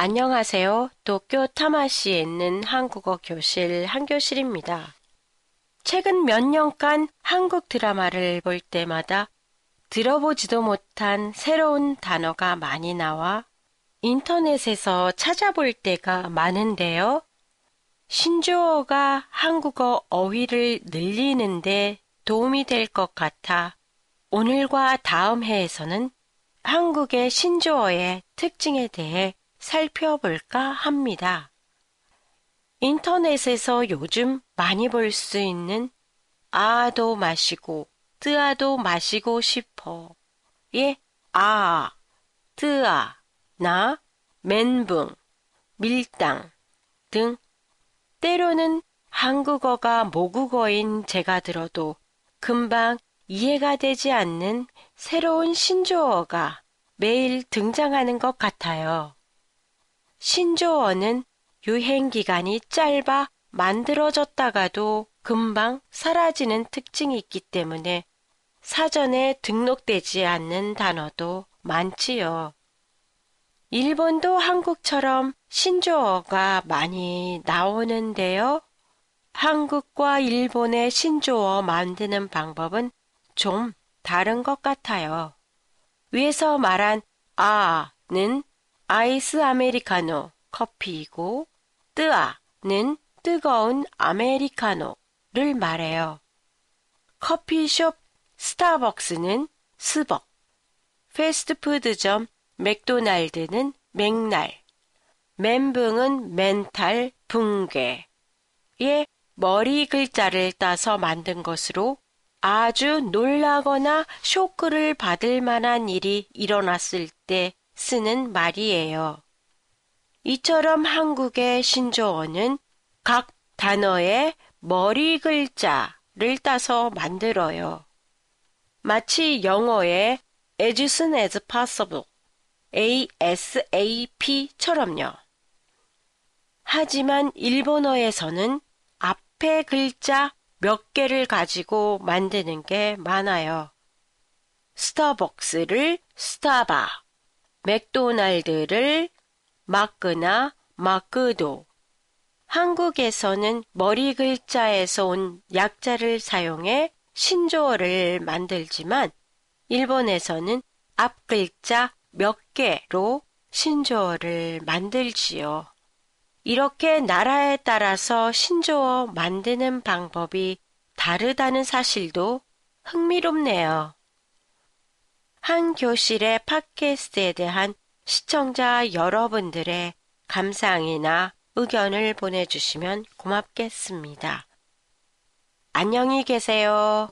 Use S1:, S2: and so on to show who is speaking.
S1: 안녕하세요. 도쿄 타마시에 있는 한국어 교실 한교실입니다. 최근 몇 년간 한국 드라마를 볼 때마다 들어보지도 못한 새로운 단어가 많이 나와 인터넷에서 찾아볼 때가 많은데요. 신조어가 한국어 어휘를 늘리는데 도움이 될 것 같아 오늘과 다음 회에서는 한국의 신조어의 특징에 대해 살펴볼까 합니다. 인터넷에서 요즘 많이 볼 수 있는 아도 마시고 뜨아도 마시고 싶어 예, 아, 뜨아, 나, 멘붕, 밀당 등 때로는 한국어가 모국어인 제가 들어도 금방 이해가 되지 않는 새로운 신조어가 매일 등장하는 것 같아요. 신조어는 유행 기간이 짧아 만들어졌다가도 금방 사라지는 특징이 있기 때문에 사전에 등록되지 않는 단어도 많지요. 일본도 한국처럼 신조어가 많이 나오는데요. 한국과 일본의 신조어 만드는 방법은 좀 다른 것 같아요. 위에서 말한 아는 아이스 아메리카노 커피이고 뜨아는 뜨거운 아메리카노를 말해요. 커피숍 스타벅스는 스벅, 패스트푸드점 맥도날드는 맥날, 멘붕은 멘탈, 붕괴의 머리 글자를 따서 만든 것으로 아주 놀라거나 쇼크를 받을 만한 일이 일어났을 때 쓰는 말이에요. 이처럼 한국의 신조어는 각 단어의 머리 글자를 따서 만들어요. 마치 영어의 as soon as possible, ASAP처럼요. 하지만 일본어에서는 앞에 글자 몇 개를 가지고 만드는 게 많아요. 스타벅스를 스타바, 맥도날드를 마크나 마크도. 한국에서는 머리 글자에서 온 약자를 사용해 신조어를 만들지만 일본에서는 앞 글자 몇 개로 신조어를 만들지요. 이렇게 나라에 따라서 신조어 만드는 방법이 다르다는 사실도 흥미롭네요. 한 교실의 팟캐스트에 대한 시청자 여러분들의 감상이나 의견을 보내주시면 고맙겠습니다. 안녕히 계세요.